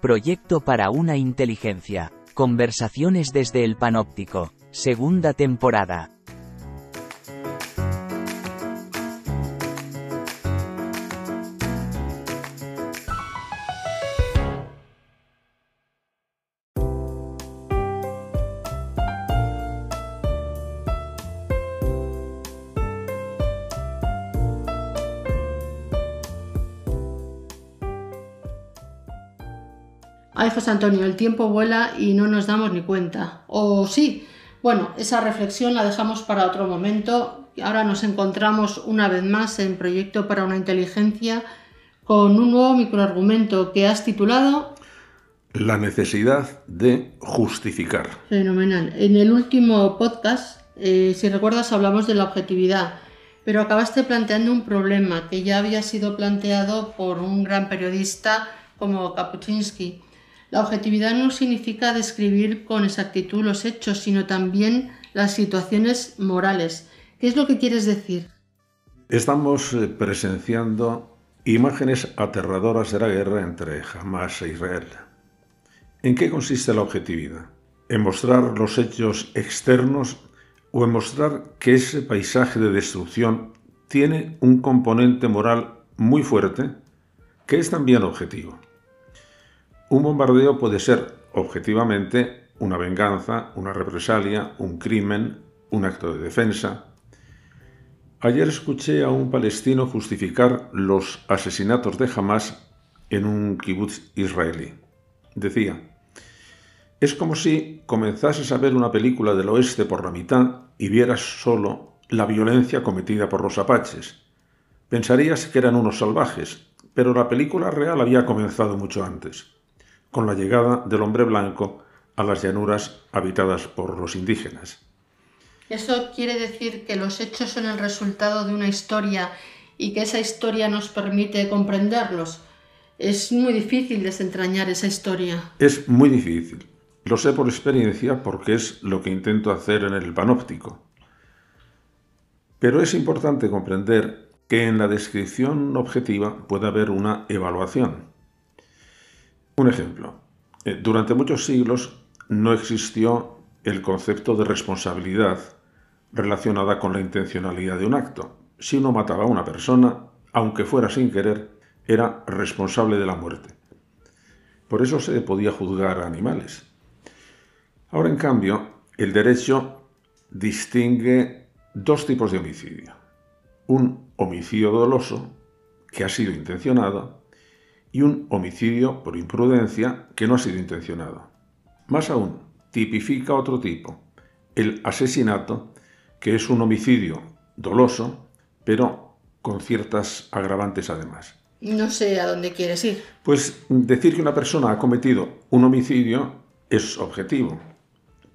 Proyecto para una inteligencia. Conversaciones desde el panóptico. Segunda temporada. Ay, José Antonio, el tiempo vuela y no nos damos ni cuenta. O sí, bueno, esa reflexión la dejamos para otro momento. Ahora nos encontramos una vez más en Proyecto para una Inteligencia con un nuevo microargumento que has titulado La necesidad de justificar. Fenomenal. En el último podcast, eh, si recuerdas, hablamos de la objetividad, pero acabaste planteando un problema que ya había sido planteado por un gran periodista como Kapuczynski. La objetividad no significa describir con exactitud los hechos, sino también las situaciones morales. ¿Qué es lo que quieres decir? Estamos eh, presenciando imágenes aterradoras de la guerra entre Hamas e Israel. ¿En qué consiste la objetividad? ¿En mostrar los hechos externos o en mostrar que ese paisaje de destrucción tiene un componente moral muy fuerte que es también objetivo? Un bombardeo puede ser objetivamente una venganza, una represalia, un crimen, un acto de defensa. Ayer escuché a un palestino justificar los asesinatos de Hamas en un kibutz israelí. Decía, es como si comenzases a ver una película del oeste por la mitad y vieras solo la violencia cometida por los apaches. Pensarías que eran unos salvajes, pero la película real había comenzado mucho antes con la llegada del hombre blanco a las llanuras habitadas por los indígenas. ¿Eso quiere decir que los hechos son el resultado de una historia y que esa historia nos permite comprenderlos? Es muy difícil desentrañar esa historia. Es muy difícil. Lo sé por experiencia porque es lo que intento hacer en el panóptico. Pero es importante comprender que en la descripción objetiva puede haber una evaluación. Un ejemplo. Eh, durante muchos siglos no existió el concepto de responsabilidad relacionada con la intencionalidad de un acto. Si uno mataba a una persona, aunque fuera sin querer, era responsable de la muerte. Por eso se podía juzgar a animales. Ahora, en cambio, el derecho distingue dos tipos de homicidio. Un homicidio doloso, que ha sido intencionado, y un homicidio por imprudencia que no ha sido intencionado. Más aún, tipifica otro tipo, el asesinato, que es un homicidio doloso, pero con ciertas agravantes además. No sé a dónde quieres ir. Pues decir que una persona ha cometido un homicidio es objetivo,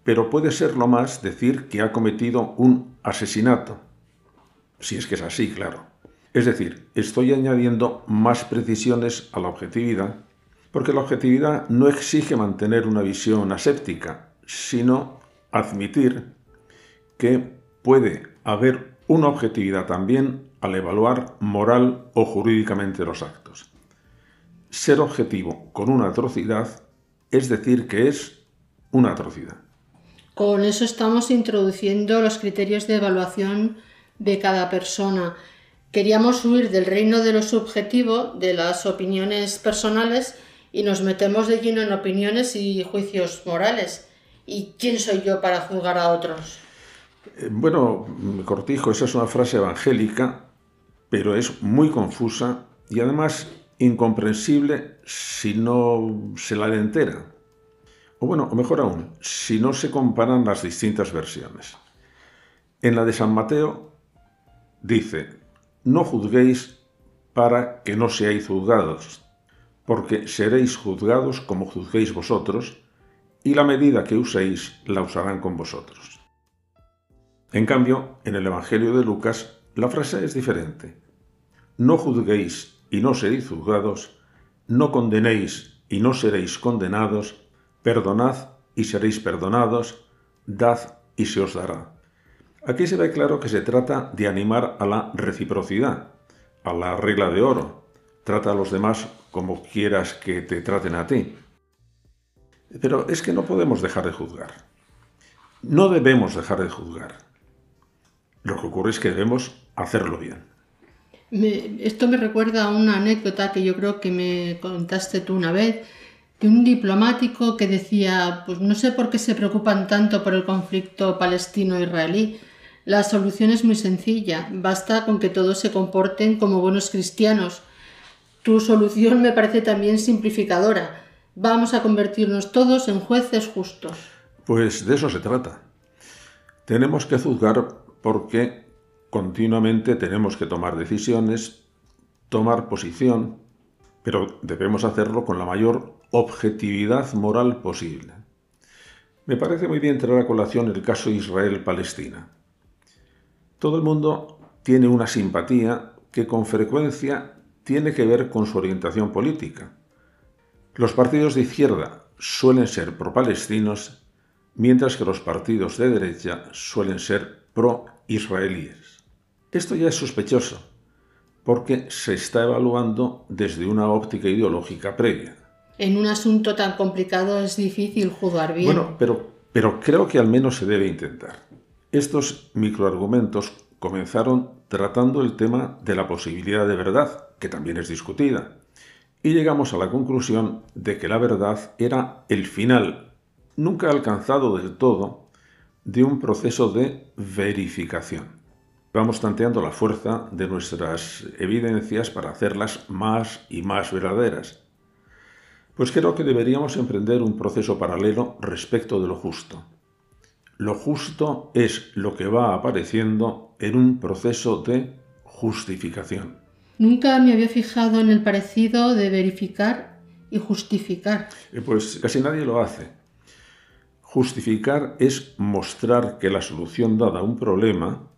pero puede ser lo más decir que ha cometido un asesinato, si es que es así, claro. Es decir, estoy añadiendo más precisiones a la objetividad, porque la objetividad no exige mantener una visión aséptica, sino admitir que puede haber una objetividad también al evaluar moral o jurídicamente los actos. Ser objetivo con una atrocidad es decir que es una atrocidad. Con eso estamos introduciendo los criterios de evaluación de cada persona queríamos huir del reino de lo subjetivo, de las opiniones personales, y nos metemos de lleno en opiniones y juicios morales. ¿Y quién soy yo para juzgar a otros? Eh, bueno, cortijo, esa es una frase evangélica, pero es muy confusa y además incomprensible si no se la entera. O bueno, o mejor aún, si no se comparan las distintas versiones. En la de San Mateo dice, no juzguéis para que no seáis juzgados, porque seréis juzgados como juzguéis vosotros, y la medida que uséis la usarán con vosotros. En cambio, en el Evangelio de Lucas, la frase es diferente. No juzguéis y no seréis juzgados, no condenéis y no seréis condenados, perdonad y seréis perdonados, dad y se os dará. Aquí se ve claro que se trata de animar a la reciprocidad, a la regla de oro. Trata a los demás como quieras que te traten a ti. Pero es que no podemos dejar de juzgar. No debemos dejar de juzgar. Lo que ocurre es que debemos hacerlo bien. esto me recuerda a una anécdota que yo creo que me contaste tú una vez, de un diplomático que decía, pues no sé por qué se preocupan tanto por el conflicto palestino-israelí. La solución es muy sencilla, basta con que todos se comporten como buenos cristianos. Tu solución me parece también simplificadora. Vamos a convertirnos todos en jueces justos. Pues de eso se trata. Tenemos que juzgar porque continuamente tenemos que tomar decisiones, tomar posición, pero debemos hacerlo con la mayor objetividad moral posible. Me parece muy bien traer a colación el caso Israel-Palestina. Todo el mundo tiene una simpatía que con frecuencia tiene que ver con su orientación política. Los partidos de izquierda suelen ser pro-palestinos, mientras que los partidos de derecha suelen ser pro-israelíes. Esto ya es sospechoso, porque se está evaluando desde una óptica ideológica previa. En un asunto tan complicado es difícil juzgar bien. Bueno, pero, pero creo que al menos se debe intentar. Estos microargumentos comenzaron tratando el tema de la posibilidad de verdad, que también es discutida, y llegamos a la conclusión de que la verdad era el final, nunca alcanzado del todo, de un proceso de verificación. Vamos tanteando la fuerza de nuestras evidencias para hacerlas más y más verdaderas. Pues creo que deberíamos emprender un proceso paralelo respecto de lo justo. Lo justo es lo que va apareciendo en un proceso de justificación. Nunca me había fijado en el parecido de verificar y justificar. Eh, pues casi nadie lo hace. Justificar es mostrar que la solución dada a un problema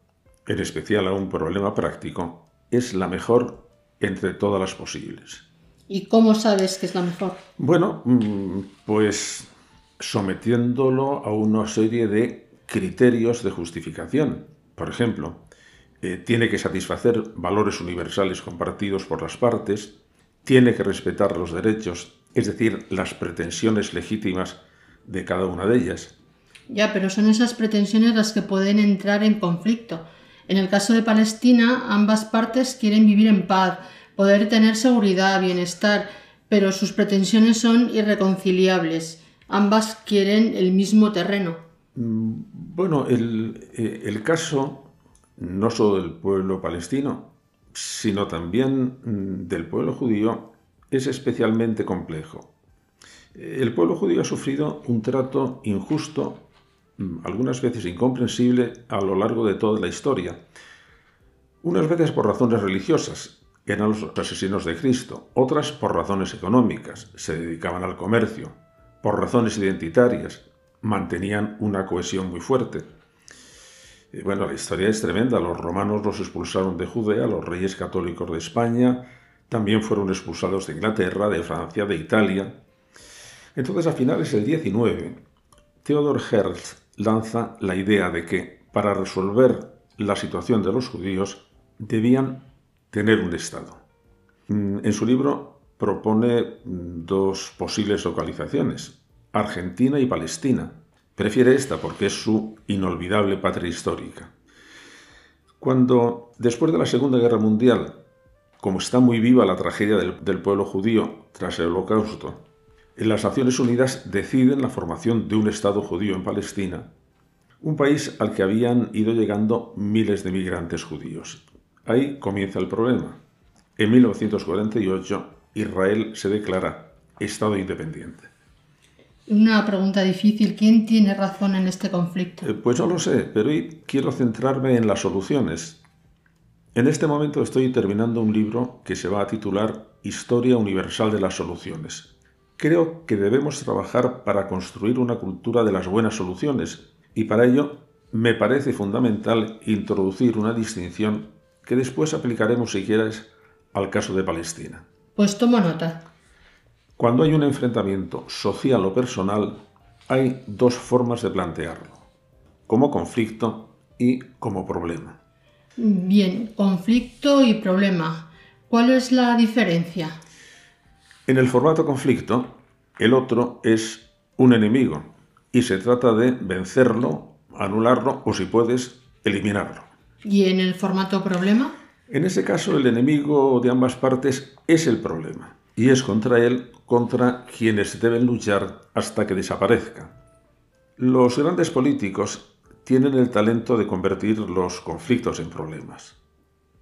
en especial a un problema práctico, es la mejor entre todas las posibles. ¿Y cómo sabes que es la mejor? Bueno, mm, pues sometiéndolo a una serie de criterios de justificación. Por ejemplo, eh, tiene que satisfacer valores universales compartidos por las partes, tiene que respetar los derechos, es decir, las pretensiones legítimas de cada una de ellas. Ya, pero son esas pretensiones las que pueden entrar en conflicto en el caso de Palestina, ambas partes quieren vivir en paz, poder tener seguridad, bienestar, pero sus pretensiones son irreconciliables. Ambas quieren el mismo terreno. Mm, bueno, el, eh, el caso no solo del pueblo palestino, sino también mm, del pueblo judío, es especialmente complejo. El pueblo judío ha sufrido un trato injusto Mm, algunas veces incomprensible a lo largo de toda la historia. Unas veces por razones religiosas, eran los asesinos de Cristo, otras por razones económicas, se dedicaban al comercio, por razones identitarias, mantenían una cohesión muy fuerte. Y bueno, la historia es tremenda, los romanos los expulsaron de Judea, los reyes católicos de España también fueron expulsados de Inglaterra, de Francia, de Italia. Entonces, a finales del 19, Theodor Herzl lanza la idea de que para resolver la situación de los judíos debían tener un Estado. Mm, en su libro propone dos posibles localizaciones, Argentina y Palestina. Prefiere esta porque es su inolvidable patria histórica. Cuando, después de la Segunda Guerra Mundial, como está muy viva la tragedia del, pueblo judío tras el Holocausto, las Naciones Unidas deciden la formación de un Estado judío en Palestina, un país al que habían ido llegando miles de migrantes judíos. Ahí comienza el problema. En 1948, Israel se declara Estado independiente. Una pregunta difícil. ¿Quién tiene razón en este conflicto? Eh, pues no lo sé, pero hoy quiero centrarme en las soluciones. En este momento estoy terminando un libro que se va a titular Historia Universal de las Soluciones. Creo que debemos trabajar para construir una cultura de las buenas soluciones y para ello me parece fundamental introducir una distinción que después aplicaremos si quieres al caso de Palestina. Pues tomo nota. Cuando hay un enfrentamiento social o personal, hay dos formas de plantearlo, como conflicto y como problema. Bien, conflicto y problema. ¿Cuál es la diferencia? En el formato conflicto, el otro es un enemigo y se trata de vencerlo, anularlo o si puedes, eliminarlo. ¿Y en el formato problema? En ese caso, el enemigo de ambas partes es el problema y es contra él contra quienes deben luchar hasta que desaparezca. Los grandes políticos tienen el talento de convertir los conflictos en problemas.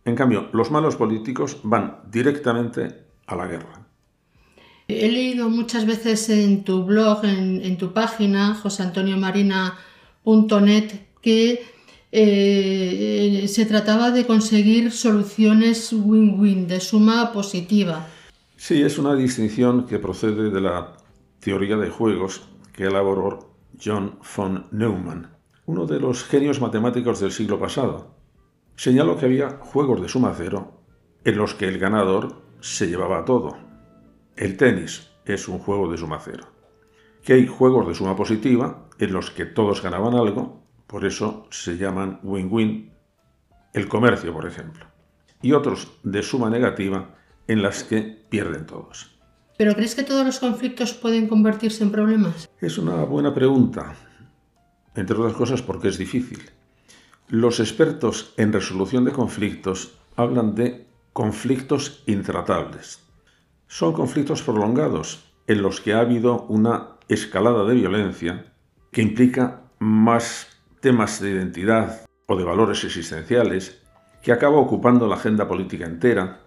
En cambio, los malos políticos van directamente a la guerra. He leído muchas veces en tu blog, en, tu página, joseantoniomarina.net, que eh, se trataba de conseguir soluciones win-win, de suma positiva. Sí, es una distinción que procede de la teoría de juegos que elaboró John von Neumann, uno de los genios matemáticos del siglo pasado. Señaló que había juegos de suma cero en los que el ganador se llevaba todo. El tenis es un juego de suma cero. Que hay juegos de suma positiva en los que todos ganaban algo, por eso se llaman win-win, el comercio, por ejemplo. Y otros de suma negativa en las que pierden todos. ¿Pero crees que todos los conflictos pueden convertirse en problemas? Es una buena pregunta, entre otras cosas porque es difícil. Los expertos en resolución de conflictos hablan de conflictos intratables. Son conflictos prolongados en los que ha habido una escalada de violencia que implica más temas de identidad o de valores existenciales, que acaba ocupando la agenda política entera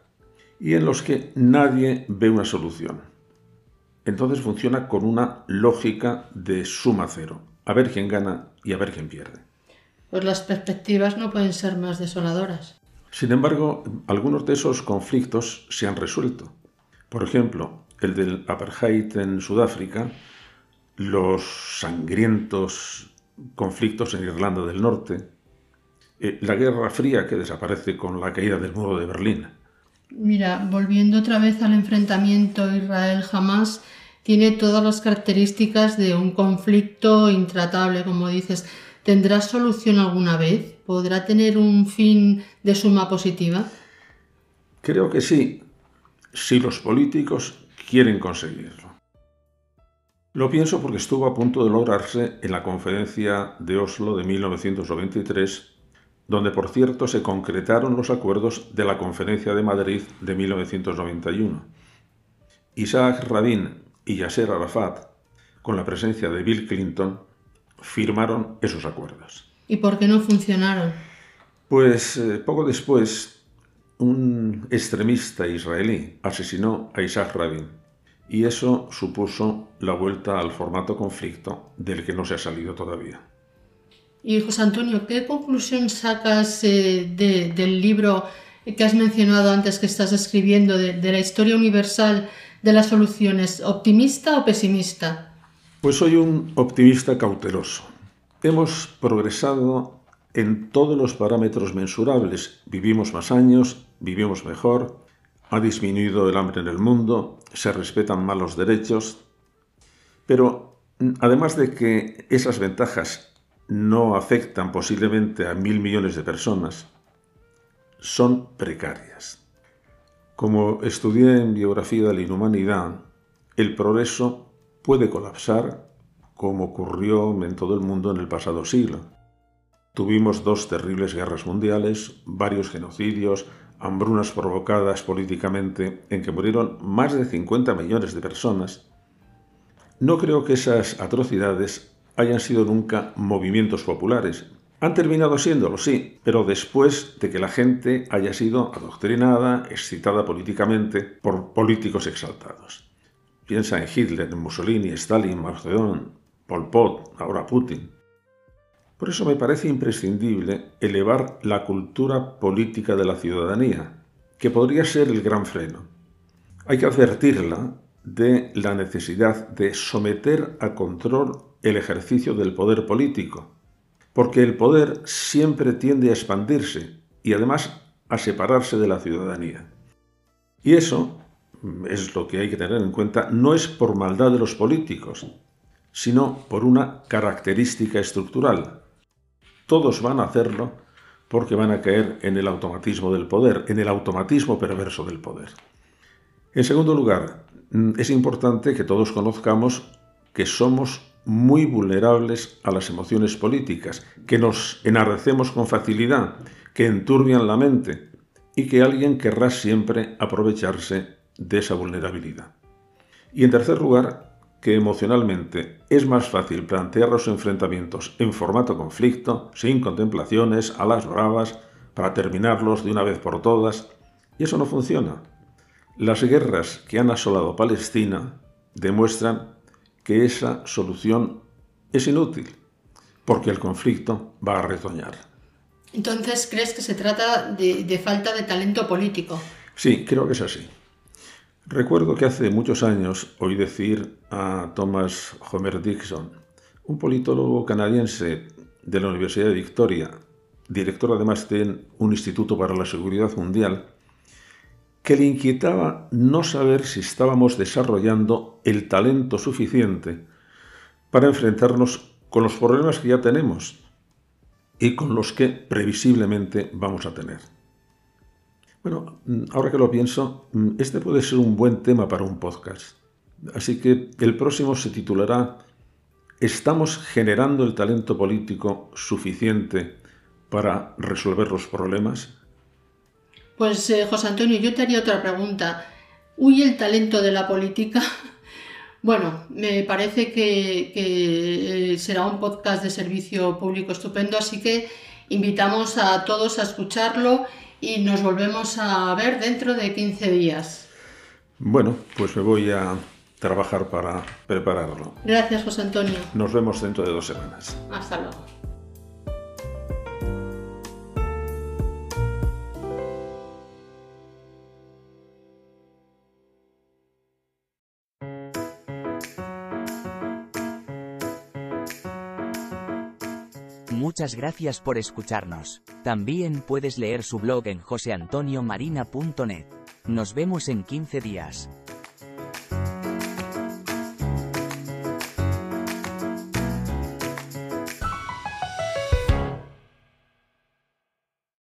y en los que nadie ve una solución. Entonces funciona con una lógica de suma cero, a ver quién gana y a ver quién pierde. Pues las perspectivas no pueden ser más desoladoras. Sin embargo, algunos de esos conflictos se han resuelto. Por ejemplo, el del apartheid en Sudáfrica, los sangrientos conflictos en Irlanda del Norte, eh, la Guerra Fría que desaparece con la caída del muro de Berlín, Mira, volviendo otra vez al enfrentamiento Israel-Jamás, tiene todas las características de un conflicto intratable, como dices. ¿Tendrá solución alguna vez? ¿Podrá tener un fin de suma positiva? Creo que sí, si los políticos quieren conseguirlo. Lo pienso porque estuvo a punto de lograrse en la conferencia de Oslo de 1993 donde por cierto se concretaron los acuerdos de la Conferencia de Madrid de 1991. Isaac Rabin y Yasser Arafat, con la presencia de Bill Clinton, firmaron esos acuerdos. ¿Y por qué no funcionaron? Pues eh, poco después, un extremista israelí asesinó a Isaac Rabin y eso supuso la vuelta al formato conflicto del que no se ha salido todavía. Y José Antonio, ¿qué conclusión sacas eh, del libro que has mencionado antes que estás escribiendo, de, la historia universal de las soluciones, optimista o pesimista? Pues soy un optimista cauteloso. Hemos progresado en todos los parámetros mensurables. Vivimos más años, vivimos mejor, ha disminuido el hambre en el mundo, se respetan más los derechos. Pero además de que esas ventajas no afectan posiblemente a mil millones de personas, son precarias. Como estudié en biografía de la inhumanidad, el progreso puede colapsar como ocurrió en todo el mundo en el pasado siglo. Tuvimos dos terribles guerras mundiales, varios genocidios, hambrunas provocadas políticamente en que murieron más de 50 millones de personas. No creo que esas atrocidades hayan sido nunca movimientos populares. Han terminado siéndolo, sí, pero después de que la gente haya sido adoctrinada, excitada políticamente por políticos exaltados. Piensa en Hitler, Mussolini, Stalin, Mao Zedong, Pol Pot, ahora Putin. Por eso me parece imprescindible elevar la cultura política de la ciudadanía, que podría ser el gran freno. Hay que advertirla de la necesidad de someter a control el ejercicio del poder político, porque el poder siempre tiende a expandirse y además a separarse de la ciudadanía. Y eso es lo que hay que tener en cuenta, no es por maldad de los políticos, sino por una característica estructural. Todos van a hacerlo porque van a caer en el automatismo del poder, en el automatismo perverso del poder. En segundo lugar, es importante que todos conozcamos que somos muy vulnerables a las emociones políticas, que nos enardecemos con facilidad, que enturbian la mente y que alguien querrá siempre aprovecharse de esa vulnerabilidad. Y en tercer lugar, que emocionalmente es más fácil plantear los enfrentamientos en formato conflicto, sin contemplaciones, a las bravas, para terminarlos de una vez por todas, y eso no funciona. Las guerras que han asolado Palestina demuestran que esa solución es inútil, porque el conflicto va a retoñar. Entonces, ¿crees que se trata de, de falta de talento político? Sí, creo que es así. Recuerdo que hace muchos años oí decir a Thomas Homer Dixon, un politólogo canadiense de la Universidad de Victoria, director además de un Instituto para la Seguridad Mundial, que le inquietaba no saber si estábamos desarrollando el talento suficiente para enfrentarnos con los problemas que ya tenemos y con los que previsiblemente vamos a tener. Bueno, ahora que lo pienso, este puede ser un buen tema para un podcast. Así que el próximo se titulará ¿Estamos generando el talento político suficiente para resolver los problemas? Pues eh, José Antonio, yo te haría otra pregunta. ¿Huye el talento de la política? Bueno, me parece que, que, eh, será un podcast de servicio público estupendo, así que invitamos a todos a escucharlo y nos volvemos a ver dentro de 15 días. Bueno, pues me voy a trabajar para prepararlo. Gracias, José Antonio. Nos vemos dentro de dos semanas. Hasta luego. Muchas gracias por escucharnos. También puedes leer su blog en joseantoniomarina.net. Nos vemos en 15 días.